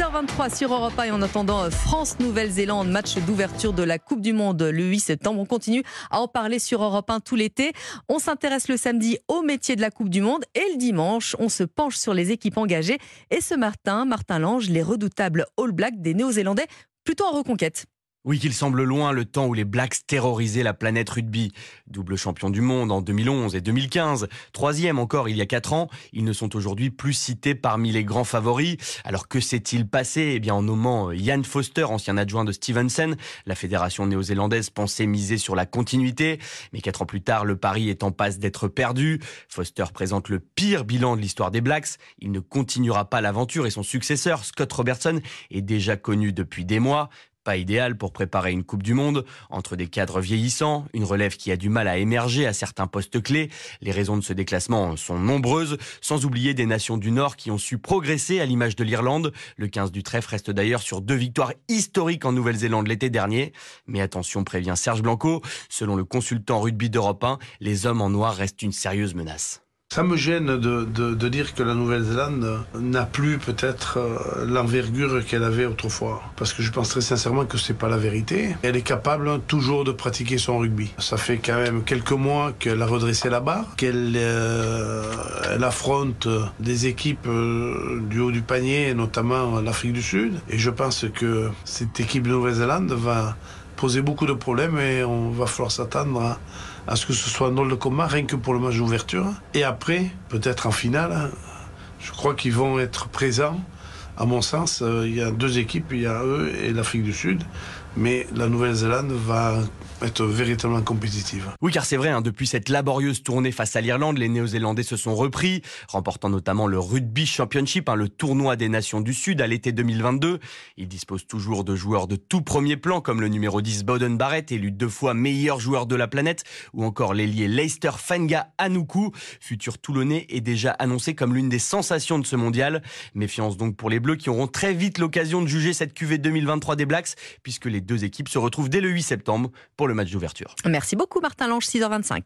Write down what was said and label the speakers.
Speaker 1: 6h23 sur Europe 1 et en attendant euh, France-Nouvelle-Zélande, match d'ouverture de la Coupe du Monde le 8 septembre. On continue à en parler sur Europe 1 tout l'été. On s'intéresse le samedi au métier de la Coupe du Monde et le dimanche, on se penche sur les équipes engagées. Et ce matin, Martin Lange, les redoutables All Blacks des Néo-Zélandais, plutôt en reconquête.
Speaker 2: Oui, qu'il semble loin le temps où les Blacks terrorisaient la planète rugby. Double champion du monde en 2011 et 2015, troisième encore il y a quatre ans, ils ne sont aujourd'hui plus cités parmi les grands favoris. Alors que s'est-il passé? Eh bien, en nommant Ian Foster, ancien adjoint de Stevenson, la fédération néo-zélandaise pensait miser sur la continuité, mais quatre ans plus tard, le pari est en passe d'être perdu. Foster présente le pire bilan de l'histoire des Blacks. Il ne continuera pas l'aventure et son successeur, Scott Robertson, est déjà connu depuis des mois. Pas idéal pour préparer une Coupe du Monde, entre des cadres vieillissants, une relève qui a du mal à émerger à certains postes clés. Les raisons de ce déclassement sont nombreuses, sans oublier des nations du Nord qui ont su progresser à l'image de l'Irlande. Le 15 du trèfle reste d'ailleurs sur deux victoires historiques en Nouvelle-Zélande l'été dernier. Mais attention, prévient Serge Blanco, selon le consultant rugby d'Europe 1, les hommes en noir restent une sérieuse menace.
Speaker 3: Ça me gêne de, de, de dire que la Nouvelle-Zélande n'a plus peut-être euh, l'envergure qu'elle avait autrefois. Parce que je pense très sincèrement que c'est pas la vérité. Elle est capable toujours de pratiquer son rugby. Ça fait quand même quelques mois qu'elle a redressé la barre, qu'elle euh, elle affronte des équipes euh, du haut du panier, notamment l'Afrique du Sud. Et je pense que cette équipe de Nouvelle-Zélande va poser beaucoup de problèmes et on va falloir s'attendre à, à, ce que ce soit un drôle de combat, rien que pour le match d'ouverture. Et après, peut-être en finale, je crois qu'ils vont être présents. À mon sens, euh, il y a deux équipes, il y a eux et l'Afrique du Sud. Mais la Nouvelle-Zélande va être véritablement compétitive.
Speaker 2: Oui, car c'est vrai, hein, depuis cette laborieuse tournée face à l'Irlande, les Néo-Zélandais se sont repris, remportant notamment le Rugby Championship, hein, le tournoi des nations du Sud à l'été 2022. Ils disposent toujours de joueurs de tout premier plan, comme le numéro 10 Bowden Barrett, élu deux fois meilleur joueur de la planète, ou encore l'ailier Leicester Fenga Anoukou, futur Toulonnais, est déjà annoncé comme l'une des sensations de ce mondial. Méfiance donc pour Bleus qui auront très vite l'occasion de juger cette cuvée 2023 des Blacks, puisque les deux équipes se retrouvent dès le 8 septembre pour le match d'ouverture.
Speaker 1: Merci beaucoup Martin Lange, 6h25.